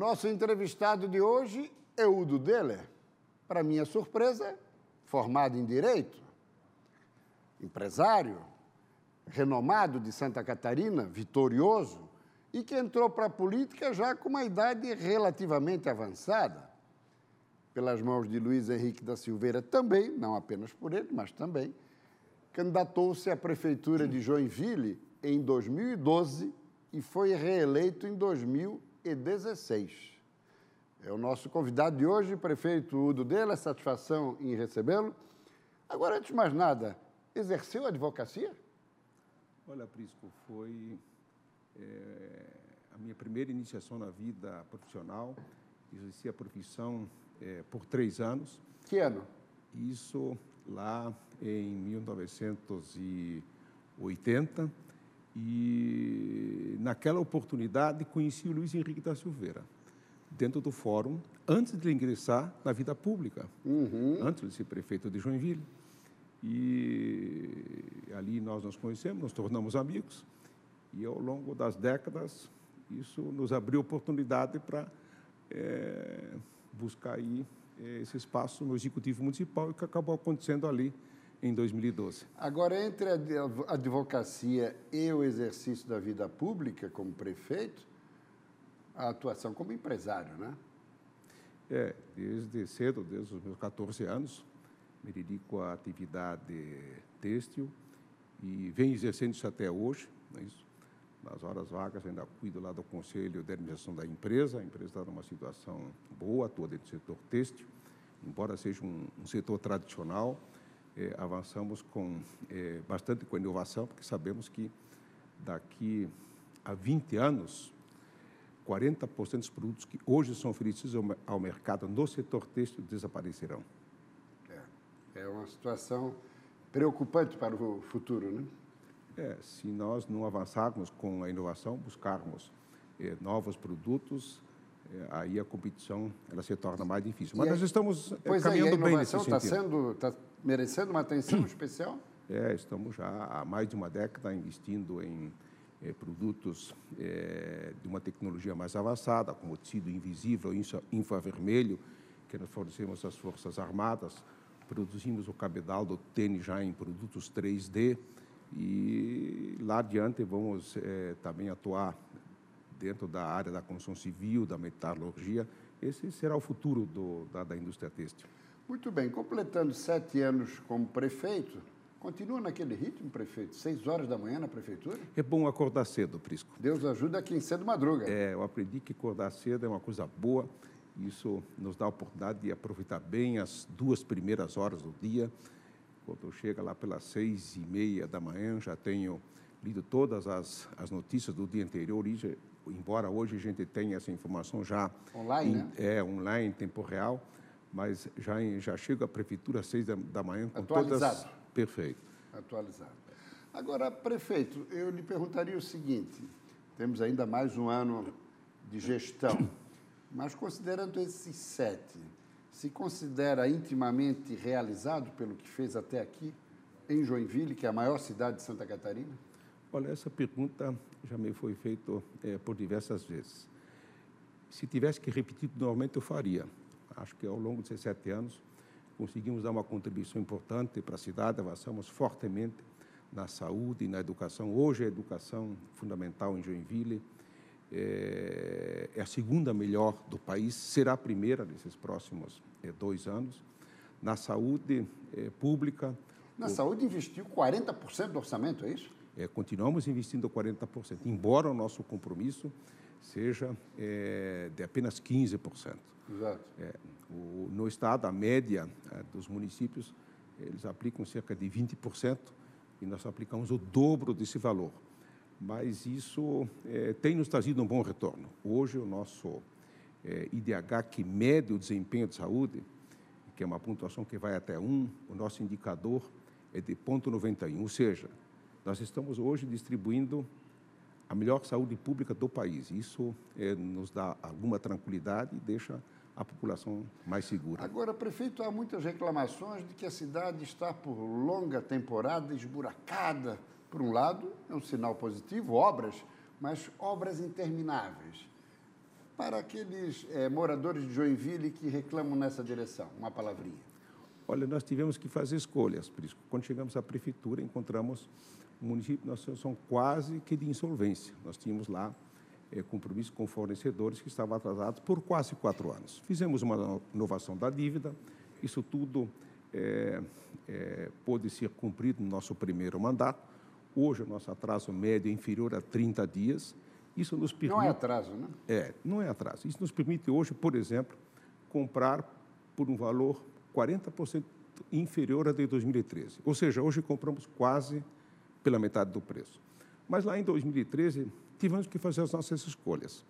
nosso entrevistado de hoje é Udo Deller. Para minha surpresa, formado em Direito, empresário, renomado de Santa Catarina, vitorioso, e que entrou para a política já com uma idade relativamente avançada. Pelas mãos de Luiz Henrique da Silveira também, não apenas por ele, mas também, candidatou-se à prefeitura de Joinville em 2012 e foi reeleito em 2016. É o nosso convidado de hoje, prefeito Udo Dela, satisfação em recebê-lo. Agora, antes de mais nada, exerceu a advocacia? Olha, Prisco, foi é, a minha primeira iniciação na vida profissional. Exerci a profissão é, por três anos. Que ano? Isso lá em 1980. E naquela oportunidade conheci o Luiz Henrique da Silveira, dentro do fórum, antes de ingressar na vida pública, uhum. antes de ser prefeito de Joinville. E ali nós nos conhecemos, nos tornamos amigos. E ao longo das décadas, isso nos abriu oportunidade para é, buscar aí é, esse espaço no Executivo Municipal, e que acabou acontecendo ali em 2012. Agora, entre a advocacia e o exercício da vida pública como prefeito, a atuação como empresário, né? É, desde cedo, desde os meus 14 anos, me dedico à atividade têxtil e venho exercendo isso até hoje. Não é isso? Nas horas vagas, ainda cuido lá do Conselho de Administração da empresa. A empresa está numa situação boa, atua dentro do setor têxtil, embora seja um, um setor tradicional. É, avançamos com é, bastante com a inovação, porque sabemos que daqui a 20 anos, 40% dos produtos que hoje são oferecidos ao, ao mercado no setor têxtil desaparecerão. É, é uma situação preocupante para o futuro, né? É, se nós não avançarmos com a inovação, buscarmos é, novos produtos, aí a competição ela se torna mais difícil. Mas nós estamos pois caminhando é, bem nesse sentido. Está sendo, está merecendo uma atenção especial? É, estamos já há mais de uma década investindo em é, produtos é, de uma tecnologia mais avançada, como tecido invisível, infravermelho, que nós fornecemos às Forças Armadas, produzimos o cabedal do tênis já em produtos 3D, e lá adiante vamos é, também atuar dentro da área da construção civil, da metalurgia. Esse será o futuro do, da, da indústria têxtil. Muito bem. Completando sete anos como prefeito, continua naquele ritmo, prefeito? Seis horas da manhã na prefeitura? É bom acordar cedo, Prisco. Deus ajuda quem cedo madruga. É, eu aprendi que acordar cedo é uma coisa boa. Isso nos dá a oportunidade de aproveitar bem as duas primeiras horas do dia quando chega lá pelas seis e meia da manhã, já tenho lido todas as, as notícias do dia anterior, e embora hoje a gente tenha essa informação já online, em, né? é online em tempo real, mas já já chega à prefeitura às seis da, da manhã com Atualizado. todas perfeito. Atualizado. Agora, prefeito, eu lhe perguntaria o seguinte: temos ainda mais um ano de gestão, mas considerando esses sete, se considera intimamente realizado pelo que fez até aqui em Joinville, que é a maior cidade de Santa Catarina? Olha, essa pergunta já me foi feita é, por diversas vezes. Se tivesse que repetir normalmente, eu faria. Acho que ao longo de sete anos conseguimos dar uma contribuição importante para a cidade, avançamos fortemente na saúde e na educação. Hoje a educação fundamental em Joinville é, é, a segunda melhor do país, será a primeira nesses próximos é, dois anos. Na saúde é, pública. Na o, saúde investiu 40% do orçamento, é isso? É, continuamos investindo 40%, embora o nosso compromisso seja é, de apenas 15%. Exato. É, o, no estado, a média é, dos municípios, eles aplicam cerca de 20% e nós aplicamos o dobro desse valor mas isso é, tem nos trazido um bom retorno. Hoje, o nosso é, IDH, que mede o desempenho de saúde, que é uma pontuação que vai até 1, o nosso indicador é de ponto 91, ou seja, nós estamos hoje distribuindo a melhor saúde pública do país. Isso é, nos dá alguma tranquilidade e deixa a população mais segura. Agora, prefeito, há muitas reclamações de que a cidade está por longa temporada esburacada, por um lado, é um sinal positivo, obras, mas obras intermináveis. Para aqueles é, moradores de Joinville que reclamam nessa direção, uma palavrinha. Olha, nós tivemos que fazer escolhas, Prisco. Quando chegamos à prefeitura, encontramos o município, nós somos quase que de insolvência. Nós tínhamos lá compromisso com fornecedores que estavam atrasados por quase quatro anos. Fizemos uma inovação da dívida, isso tudo é, é, pôde ser cumprido no nosso primeiro mandato. Hoje, o nosso atraso médio é inferior a 30 dias. Isso nos permite... Não é atraso, né? É, não é atraso. Isso nos permite hoje, por exemplo, comprar por um valor 40% inferior a de 2013. Ou seja, hoje compramos quase pela metade do preço. Mas lá em 2013, tivemos que fazer as nossas escolhas.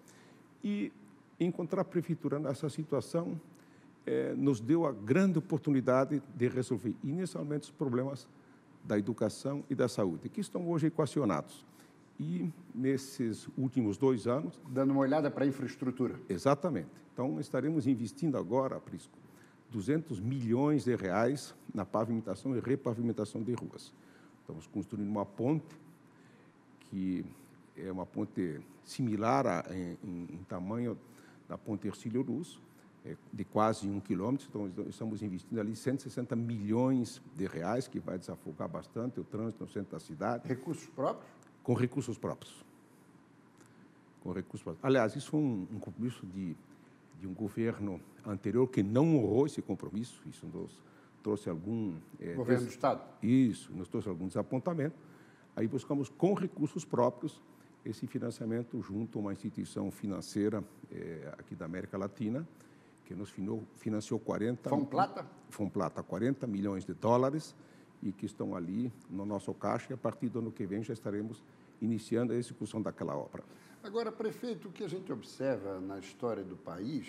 E encontrar a prefeitura nessa situação é, nos deu a grande oportunidade de resolver inicialmente os problemas da educação e da saúde, que estão hoje equacionados. E nesses últimos dois anos. Dando uma olhada para a infraestrutura. Exatamente. Então, estaremos investindo agora, Prisco, 200 milhões de reais na pavimentação e repavimentação de ruas. Estamos construindo uma ponte que é uma ponte similar a, em, em, tamanho da ponte Ercílio Luz, é, de quase um quilômetro. Então, estamos investindo ali 160 milhões de reais, que vai desafogar bastante o trânsito no centro da cidade. Recursos próprios? Com recursos próprios. Com recursos próprios. Aliás, isso foi um, um compromisso de, de um governo anterior que não honrou esse compromisso. Isso nos trouxe algum... É, governo des... do Estado? Isso, nos trouxe algum desapontamento. Aí buscamos, com recursos próprios, esse financiamento junto a uma instituição financeira é, aqui da América Latina, que nos financiou 40... Fomplata? Fomplata, 40 milhões de dólares e que estão ali no nosso caixa e a partir do ano que vem já estaremos iniciando a execução daquela obra. Agora, prefeito, o que a gente observa na história do país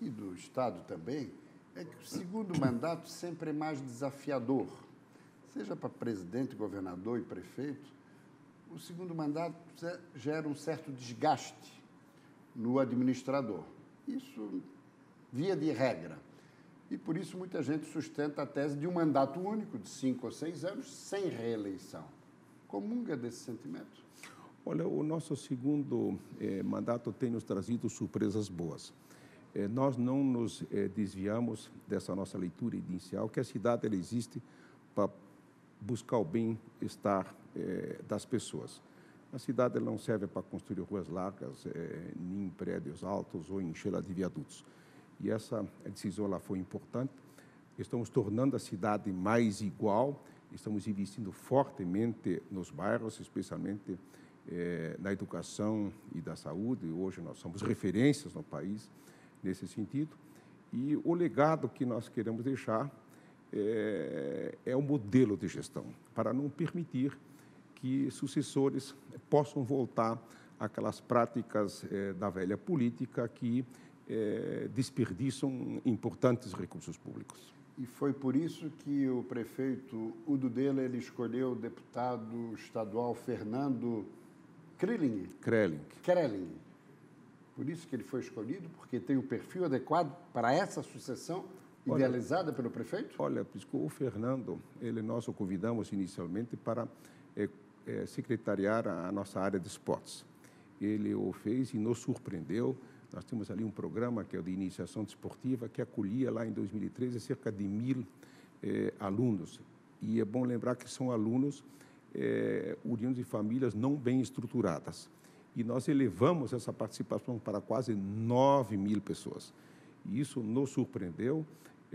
e do Estado também é que o segundo mandato sempre é mais desafiador, seja para presidente, governador e prefeito, o segundo mandato gera um certo desgaste no administrador. Isso via de regra. E por isso muita gente sustenta a tese de um mandato único, de cinco ou seis anos, sem reeleição. Comunga desse sentimento? Olha, o nosso segundo eh, mandato tem nos trazido surpresas boas. Eh, nós não nos eh, desviamos dessa nossa leitura inicial, que a cidade ela existe para buscar o bem-estar eh, das pessoas. A cidade não serve para construir ruas largas, eh, nem prédios altos ou encher de viadutos. E essa decisão lá foi importante. Estamos tornando a cidade mais igual, estamos investindo fortemente nos bairros, especialmente eh, na educação e da saúde. Hoje nós somos referências no país nesse sentido. E o legado que nós queremos deixar é, é o modelo de gestão, para não permitir que sucessores possam voltar àquelas práticas é, da velha política que é, desperdiçam importantes recursos públicos. E foi por isso que o prefeito Udo Dela ele escolheu o deputado estadual Fernando Krilling. Krelling. Krelling. Por isso que ele foi escolhido, porque tem o perfil adequado para essa sucessão olha, idealizada pelo prefeito? Olha, o Fernando, ele nós o convidamos inicialmente para é, é, secretariar a nossa área de esportes. Ele o fez e nos surpreendeu. Nós temos ali um programa que é o de iniciação desportiva, que acolhia lá em 2013 cerca de mil é, alunos. E é bom lembrar que são alunos é, oriundos de famílias não bem estruturadas. E nós elevamos essa participação para quase 9 mil pessoas. E isso nos surpreendeu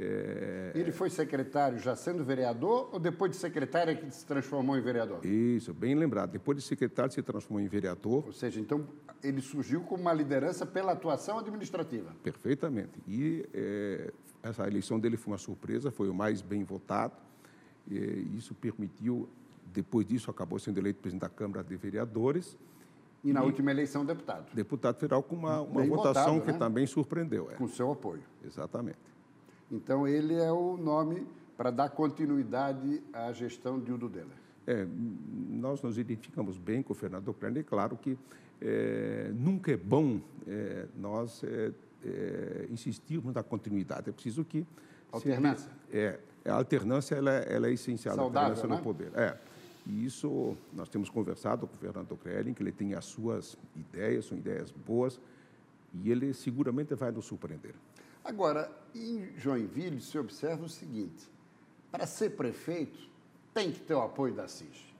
é... Ele foi secretário já sendo vereador ou depois de secretário é que se transformou em vereador? Isso, bem lembrado. Depois de secretário se transformou em vereador. Ou seja, então ele surgiu como uma liderança pela atuação administrativa. Perfeitamente. E é, essa eleição dele foi uma surpresa, foi o mais bem votado. E isso permitiu, depois disso, acabou sendo eleito presidente da Câmara de Vereadores. E na e, última eleição, deputado. Deputado federal com uma, uma votação votado, que né? também surpreendeu. É. Com seu apoio. Exatamente. Então, ele é o nome para dar continuidade à gestão de Udo Deller. É, nós nos identificamos bem com o Fernando Klein. É claro que é, nunca é bom é, nós é, é, insistirmos na continuidade. É preciso que... Alternância. é, a alternância ela, ela é essencial. Saudável, a alternância né? no poder. É. E isso, nós temos conversado com o Fernando Krelin, que ele tem as suas ideias, são ideias boas, e ele seguramente vai nos surpreender. Agora, em Joinville se observa o seguinte: para ser prefeito, tem que ter o apoio da CIS.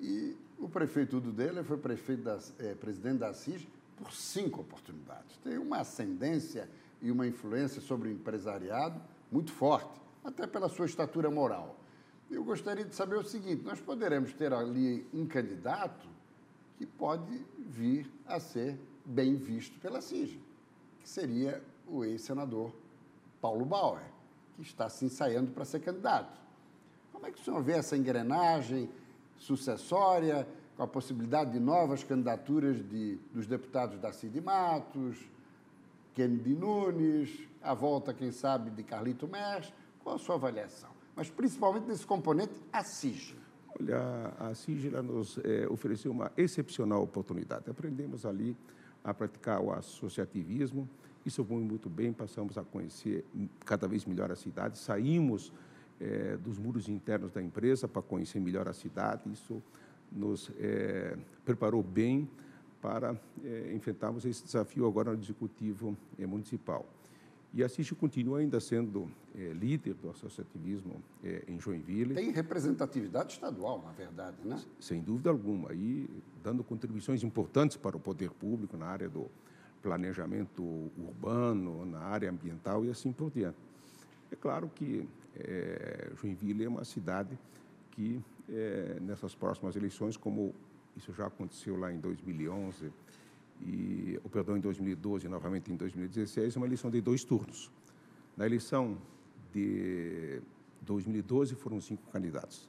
E o prefeito do dele foi prefeito da, é, presidente da CIS por cinco oportunidades. Tem uma ascendência e uma influência sobre o empresariado muito forte, até pela sua estatura moral. Eu gostaria de saber o seguinte: nós poderemos ter ali um candidato que pode vir a ser bem visto pela CIG, que seria o ex-senador Paulo Bauer, que está se ensaiando para ser candidato. Como é que o senhor vê essa engrenagem sucessória, com a possibilidade de novas candidaturas de, dos deputados da Cid Matos, Kennedy Nunes, a volta, quem sabe, de Carlito Mers? Qual a sua avaliação? Mas principalmente nesse componente, a CIG. Olha, a CIG nos é, ofereceu uma excepcional oportunidade. Aprendemos ali a praticar o associativismo, isso foi muito bem, passamos a conhecer cada vez melhor a cidade, saímos é, dos muros internos da empresa para conhecer melhor a cidade, isso nos é, preparou bem para é, enfrentarmos esse desafio agora no Executivo Municipal. E a CIST continua ainda sendo é, líder do associativismo é, em Joinville. Tem representatividade estadual, na verdade, né? Sem dúvida alguma, e dando contribuições importantes para o poder público na área do planejamento urbano, na área ambiental e assim por diante. É claro que é, Joinville é uma cidade que, é, nessas próximas eleições, como isso já aconteceu lá em 2011, e, o perdão, em 2012 e novamente em 2016, uma eleição de dois turnos. Na eleição de 2012 foram cinco candidatos.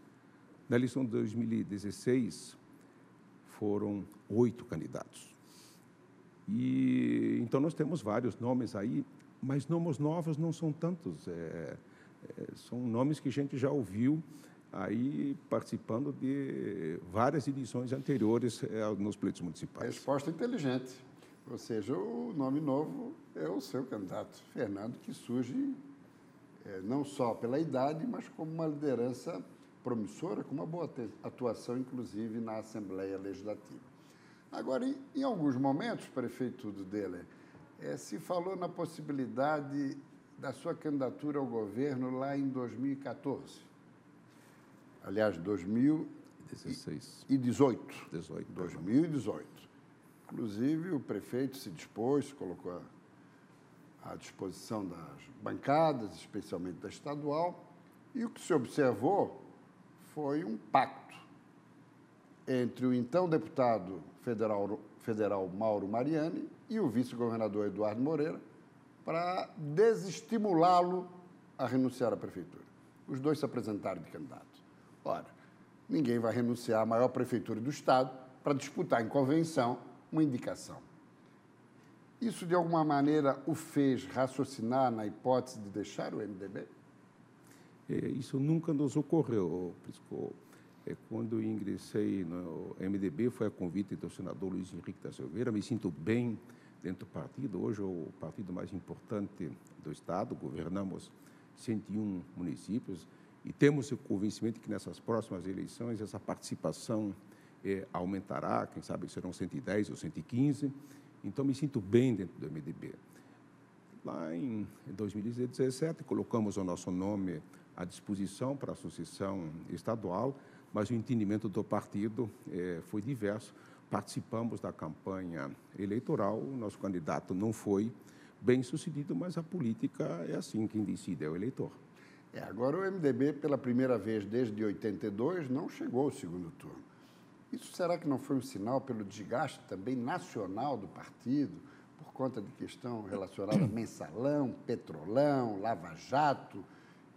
Na eleição de 2016 foram oito candidatos. E então nós temos vários nomes aí, mas nomes novos não são tantos. É, é, são nomes que a gente já ouviu aí participando de várias edições anteriores é, nos pleitos municipais. Resposta inteligente. Ou seja, o nome novo é o seu candidato, Fernando, que surge é, não só pela idade, mas como uma liderança promissora, com uma boa atuação, inclusive, na Assembleia Legislativa. Agora, em, em alguns momentos, prefeito dele, é, se falou na possibilidade da sua candidatura ao governo lá em 2014 aliás, 2016 e 18. 18. 2018. Inclusive, o prefeito se dispôs, colocou à disposição das bancadas, especialmente da estadual, e o que se observou foi um pacto entre o então deputado federal, federal Mauro Mariani e o vice-governador Eduardo Moreira para desestimulá-lo a renunciar à prefeitura. Os dois se apresentaram de candidato. Ora, ninguém vai renunciar à maior prefeitura do Estado para disputar em convenção uma indicação. Isso, de alguma maneira, o fez raciocinar na hipótese de deixar o MDB? É, isso nunca nos ocorreu, Prisco. É, quando ingressei no MDB, foi a convite do senador Luiz Henrique da Silveira. Me sinto bem dentro do partido. Hoje é o partido mais importante do Estado. Governamos 101 municípios. E temos o convencimento que nessas próximas eleições essa participação é, aumentará, quem sabe serão 110 ou 115. Então, me sinto bem dentro do MDB. Lá em 2017, colocamos o nosso nome à disposição para a associação estadual, mas o entendimento do partido é, foi diverso. Participamos da campanha eleitoral, nosso candidato não foi bem sucedido, mas a política é assim, quem decide é o eleitor. É, agora o MDB, pela primeira vez desde 82, não chegou ao segundo turno. Isso será que não foi um sinal pelo desgaste também nacional do partido, por conta de questão relacionada a mensalão, petrolão, lava-jato?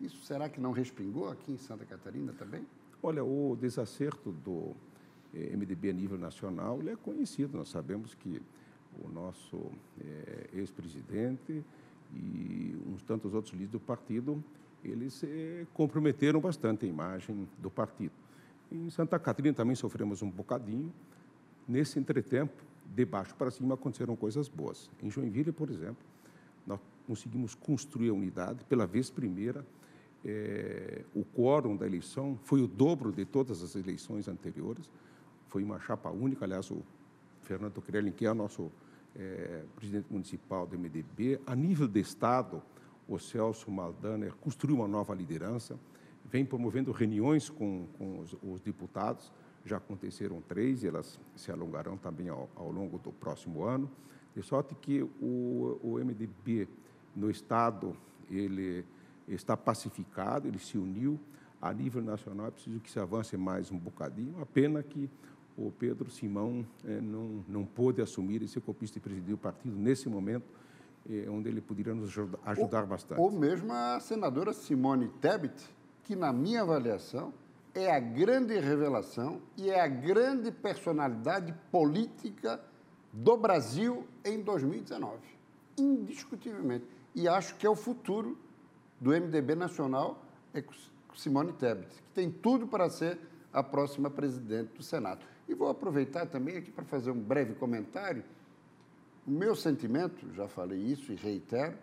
Isso será que não respingou aqui em Santa Catarina também? Olha, o desacerto do eh, MDB a nível nacional é conhecido. Nós sabemos que o nosso eh, ex-presidente e uns tantos outros líderes do partido eles eh, comprometeram bastante a imagem do partido. Em Santa Catarina também sofremos um bocadinho. Nesse entretempo, de baixo para cima, aconteceram coisas boas. Em Joinville, por exemplo, nós conseguimos construir a unidade pela vez primeira. Eh, o quórum da eleição foi o dobro de todas as eleições anteriores. Foi uma chapa única, aliás, o Fernando Crelin, que é nosso é, presidente municipal do MDB. A nível de Estado, o Celso Maldaner construiu uma nova liderança, vem promovendo reuniões com, com os, os, deputados, já aconteceram três, e elas se alongarão também ao, ao longo do próximo ano, de sorte que o, o MDB no Estado, ele está pacificado, ele se uniu, a nível nacional é preciso que se avance mais um bocadinho, a pena que o Pedro Simão eh, não, não pôde assumir esse copista e presidir o partido nesse momento, eh, onde ele poderia nos ajudar, ou, bastante. Ou mesmo a senadora Simone Tebet, que, na minha avaliação, é a grande revelação e é a grande personalidade política do Brasil em 2019. Indiscutivelmente. E acho que é o futuro do MDB nacional, é Simone Tebet, que tem tudo para ser a próxima presidente do Senado. E vou aproveitar também aqui para fazer um breve comentário. O meu sentimento, já falei isso e reitero,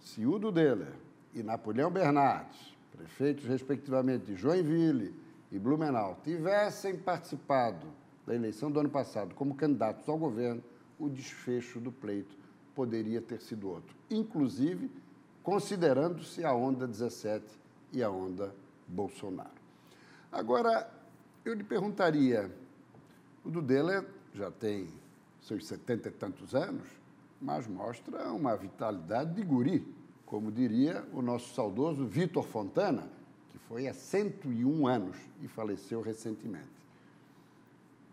se Udo Deller e Napoleão Bernardes, prefeitos respectivamente de Joinville e Blumenau, tivessem participado da eleição do ano passado como candidatos ao governo, o desfecho do pleito poderia ter sido outro, inclusive considerando-se a onda 17 e a onda Bolsonaro. Agora, eu lhe perguntaria, o Dudela já tem seus setenta e tantos anos, mas mostra uma vitalidade de guri, como diria o nosso saudoso Vitor Fontana, que foi há 101 anos e faleceu recentemente.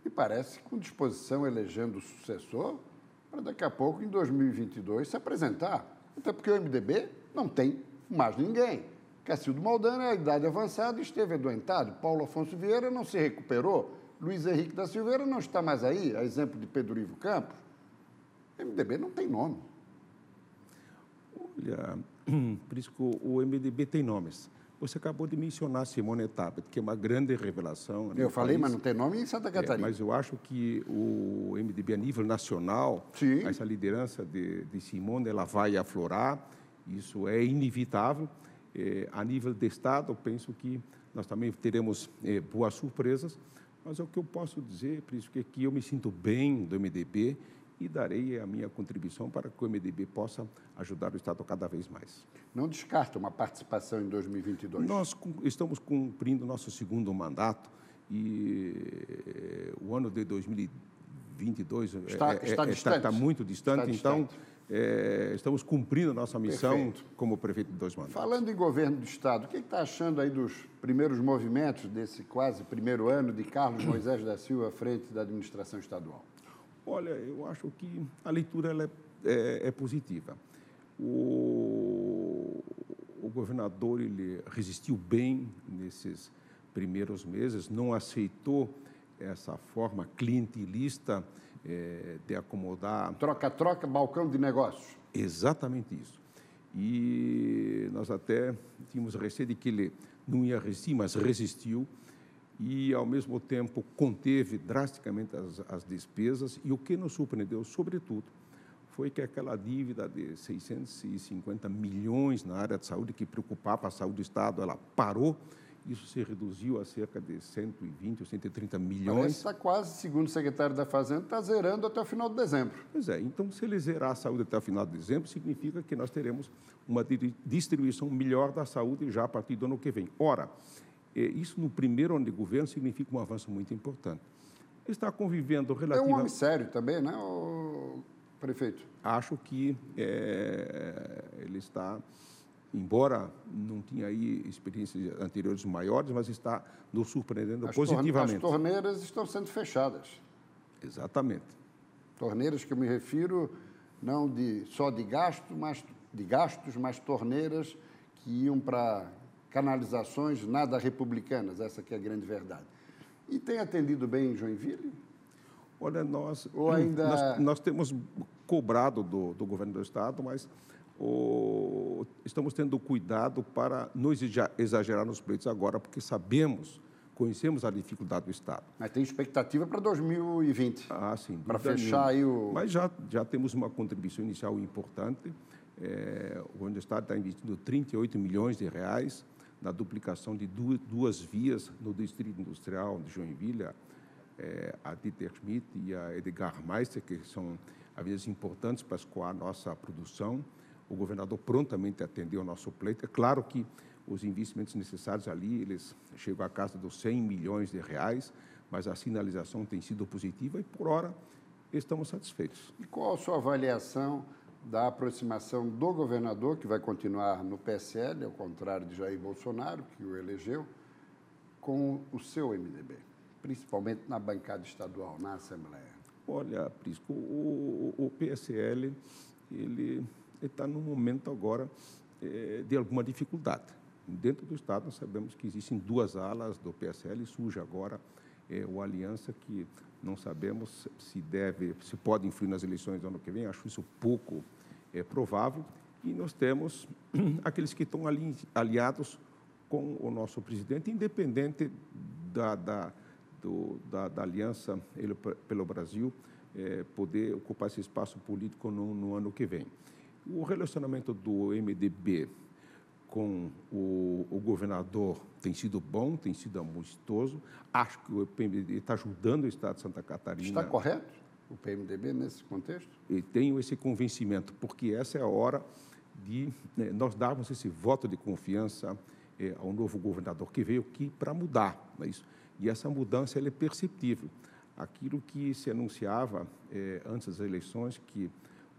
E parece com disposição elegendo o sucessor para daqui a pouco, em 2022, se apresentar. Até porque o MDB não tem mais ninguém. Cacildo Maldana, a idade avançada, esteve adoentado. Paulo Afonso Vieira não se recuperou. Luiz Henrique da Silveira não está mais aí, a exemplo de Pedro Ivo Campos. MDB não tem nome. Olha, por isso que o MDB tem nomes. Você acabou de mencionar Simone Tabet, que é uma grande revelação. Eu falei, país. mas não tem nome em Santa é, Catarina. É, mas eu acho que o MDB, a nível nacional, Sim. essa liderança de, de Simone, ela vai aflorar, isso é inevitável. É, a nível de Estado, eu penso que nós também teremos é, boas surpresas. Mas é o que eu posso dizer, por isso que aqui eu me sinto bem do MDB e darei a minha contribuição para que o MDB possa ajudar o Estado cada vez mais. Não descarta uma participação em 2022? Nós estamos cumprindo nosso segundo mandato e eh, o ano de 2022 está, é, está, é, está, está muito distante, então distante é, estamos cumprindo a nossa missão Perfeito. como prefeito de dois mandatos. Falando em governo do Estado, o que está achando aí dos primeiros movimentos desse quase primeiro ano de Carlos Moisés da Silva à frente da administração estadual? Olha, eu acho que a leitura é, é, é positiva. O, o governador ele resistiu bem nesses primeiros meses, não aceitou essa forma clientelista é, de acomodar. Troca-troca, balcão de negócios. Exatamente isso. E nós até tínhamos receio de que ele não ia resistir, mas resistiu e, ao mesmo tempo, conteve drasticamente as, as despesas. E o que nos surpreendeu, sobretudo, foi que aquela dívida de 650 milhões na área de saúde, que preocupava a saúde do Estado, ela parou isso se reduziu a cerca de 120 ou 130 milhões. está quase, segundo o secretário da Fazenda, está zerando até o final de dezembro. Pois é, então se ele zerar a saúde até o final de dezembro, significa que nós teremos uma distribuição melhor da saúde já a partir do ano que vem. Ora, é, isso no primeiro ano de governo significa um avanço muito importante. Está convivendo relativamente... É um homem sério também, né, prefeito? Acho que é, ele está embora não tinha aí experiências anteriores maiores, mas está nos surpreendendo as positivamente. As torneiras estão sendo fechadas. Exatamente. Torneiras que eu me refiro não de, só de gasto, mas de gastos, mas torneiras que iam para canalizações nada republicanas, essa que é a grande verdade. E tem atendido bem em Joinville? Olha, nós, Ou ainda... nós, nós temos cobrado do, do governo do Estado, mas o, estamos tendo cuidado para não exagerar nos pleitos agora, porque sabemos, conhecemos a dificuldade do Estado. Mas tem expectativa para 2020? Ah, sim. Para fechar aí o... Mas já, já temos uma contribuição inicial importante. É, o governo do Estado está investindo 38 milhões de reais na duplicação de duas, duas vias no Distrito Industrial de Joinville, é, a Dieter Schmidt e a Edgar Meister, que são avenidas importantes para escoar a nossa produção. O governador prontamente atendeu o nosso pleito. É claro que os investimentos necessários ali, eles chegam à casa dos 100 milhões de reais, mas a sinalização tem sido positiva e, por hora, estamos satisfeitos. E qual a sua avaliação da aproximação do governador, que vai continuar no PSL, ao contrário de Jair Bolsonaro, que o elegeu, com o seu MDB, principalmente na bancada estadual, na Assembleia? Olha, Prisco, o, o PSL ele está num momento agora é, de alguma dificuldade. Dentro do Estado, nós sabemos que existem duas alas do PSL, surge agora é, o Aliança, que não sabemos se deve, se pode influir nas eleições do ano que vem, acho isso pouco é, provável. E nós temos aqueles que estão ali, aliados com o nosso presidente, independente da, da, do, da, da aliança ele, pelo Brasil, é, poder ocupar esse espaço político no, no ano que vem. O relacionamento do MDB com o, o, governador tem sido bom, tem sido amistoso. Acho que o PMDB está ajudando o Estado de Santa Catarina. Está correto o PMDB nesse contexto? E tenho esse convencimento, porque essa é a hora de né, nós darmos esse voto de confiança é, ao novo governador que veio aqui para mudar. É isso? E essa mudança é perceptível. Aquilo que se anunciava é, antes das eleições, que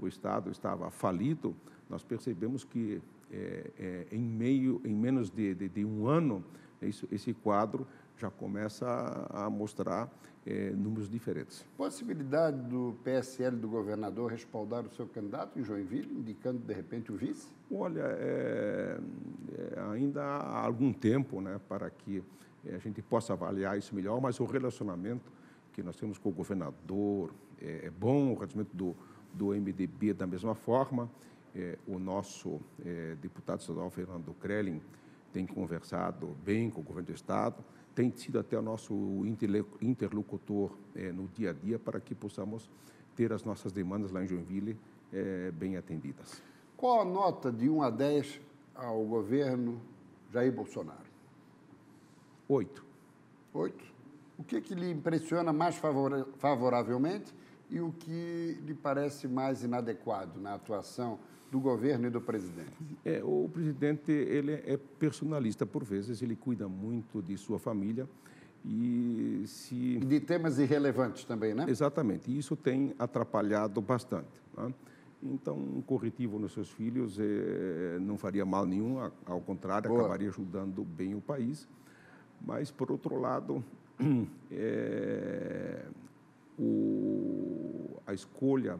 o Estado estava falido, nós percebemos que é, é, em meio, em menos de, de, de um ano, isso, esse quadro já começa a, a mostrar é, números diferentes. Possibilidade do PSL do governador respaldar o seu candidato em Joinville, indicando de repente o vice? Olha, é, é, ainda há algum tempo, né, para que a gente possa avaliar isso melhor, mas o relacionamento que nós temos com o governador é, é bom, o relacionamento do, do MDB da mesma forma. É, o nosso é, deputado estadual Fernando Krellin tem conversado bem com o governo do Estado, tem sido até o nosso interlocutor é, no dia a dia para que possamos ter as nossas demandas lá em Joinville é, bem atendidas. Qual a nota de 1 a 10 ao governo Jair Bolsonaro? Oito. Oito? O que, que lhe impressiona mais favoravelmente e o que lhe parece mais inadequado na atuação do governo e do presidente? É, o presidente ele é personalista por vezes, ele cuida muito de sua família e se de temas irrelevantes também, né? Exatamente. E isso tem atrapalhado bastante. Né? Então, um corretivo nos seus filhos é, não faria mal nenhum, ao contrário, Boa. acabaria ajudando bem o país. Mas, por outro lado, é, o, a escolha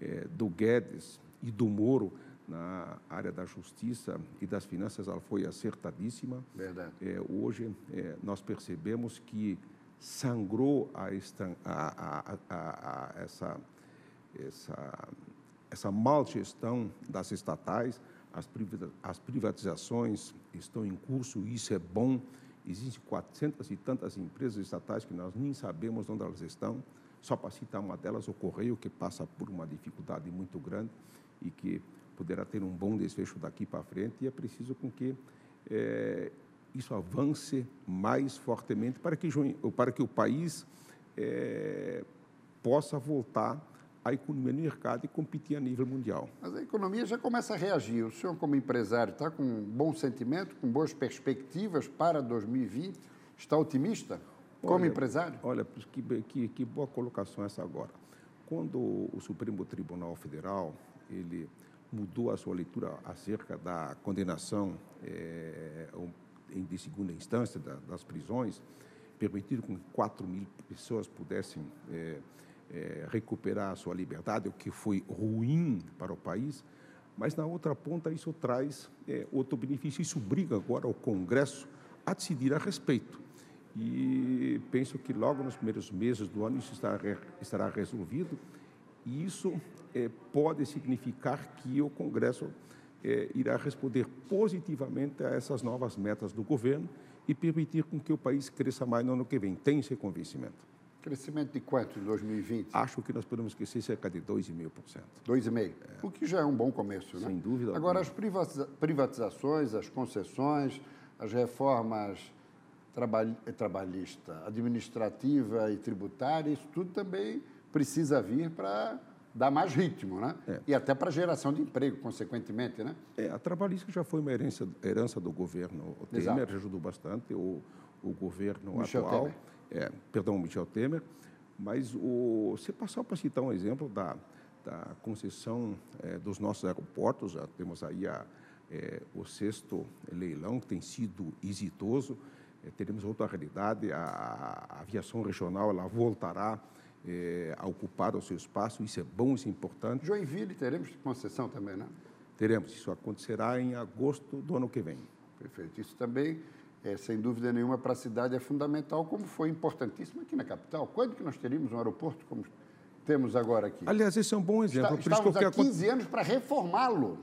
é, do Guedes e do Moro na área da justiça e das finanças ela foi acertadíssima. Verdade. É, hoje é, nós percebemos que sangrou a, a, a, essa, essa, essa mal gestão das estatais, as, as privatizações estão em curso, isso é bom. Existem 400 e tantas empresas estatais que nós nem sabemos onde elas estão. Só para citar uma delas, o Correio, que passa por uma dificuldade muito grande e que poderá ter um bom desfecho daqui para frente, e é preciso com que é, isso avance mais fortemente para que, para que o país é, possa voltar à economia no mercado e competir a nível mundial. Mas a economia já começa a reagir. O senhor, como empresário, está com um bom sentimento, com boas perspectivas para 2020? Está otimista? Como olha, empresário? Olha, que, que, que boa colocação essa agora. Quando o Supremo Tribunal Federal ele mudou a sua leitura acerca da condenação é, de segunda instância das prisões, permitindo que 4 mil pessoas pudessem é, é, recuperar a sua liberdade, o que foi ruim para o país, mas na outra ponta isso traz outro benefício. Isso briga agora o Congresso a decidir a respeito. E penso que logo nos primeiros meses do ano isso estará, estará resolvido. E isso é, pode significar que o Congresso é, irá responder positivamente a essas novas metas do governo e permitir com que o país cresça mais no ano que vem. Tem esse convencimento. Crescimento de quanto em 2020? Acho que nós podemos crescer cerca de 2,5%. 2,5%? É. O que já é um bom começo, né? Sem dúvida. Agora, as privatizações, as concessões, as reformas trabalhista, administrativa e tributária, isso tudo também precisa vir para dar mais ritmo, né? É. E até para geração de emprego, consequentemente, né? É, a trabalhista já foi uma herança, herança do governo o Temer, Exato. ajudou bastante o, o governo Michel atual. Temer. É, perdão, Michel Temer. Mas o, se passar para citar um exemplo da, da concessão é, dos nossos aeroportos, já temos aí a, é, o sexto leilão, que tem sido exitoso. É, teremos outra realidade, a, a aviação regional ela voltará é, a ocupar o seu espaço, isso é bom, isso é importante. Joinville teremos concessão também, né? Teremos, isso acontecerá em agosto do ano que vem. Perfeito. Isso também, é, sem dúvida nenhuma, para a cidade é fundamental, como foi importantíssimo aqui na capital. Quando que nós teríamos um aeroporto como temos agora aqui? Aliás, esse é um bom exemplo. Está, estávamos há quero 15 anos para reformá-lo.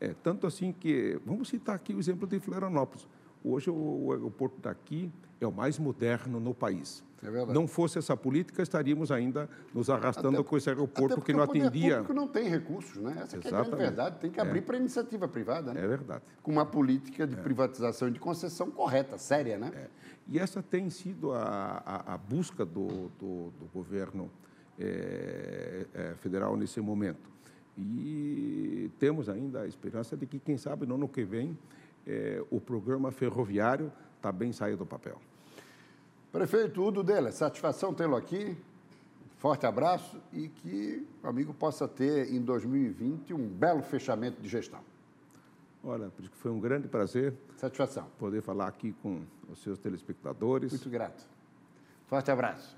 É, tanto assim que, vamos citar aqui o exemplo de Florianópolis. Hoje o, o aeroporto daqui é o mais moderno no país. É verdade. Não fosse essa política, estaríamos ainda nos arrastando Até- com esse aeroporto que não o atendia. público não tem recursos, né? Essa é a grande verdade. Tem que abrir para a iniciativa privada, né? É verdade. Com uma política de privatização e de concessão correta, séria, né? É. E essa tem sido a, a, a busca do, do, do governo eh, eh, federal nesse momento. E temos ainda a esperança de que, quem sabe, no ano que vem, eh, o programa ferroviário também saia do papel. Prefeito Udo Della, satisfação tê-lo aqui. Forte abraço e que o amigo possa ter em 2020 um belo fechamento de gestão. Olha, foi um grande prazer Satisfação. poder falar aqui com os seus telespectadores. Muito grato. Forte abraço.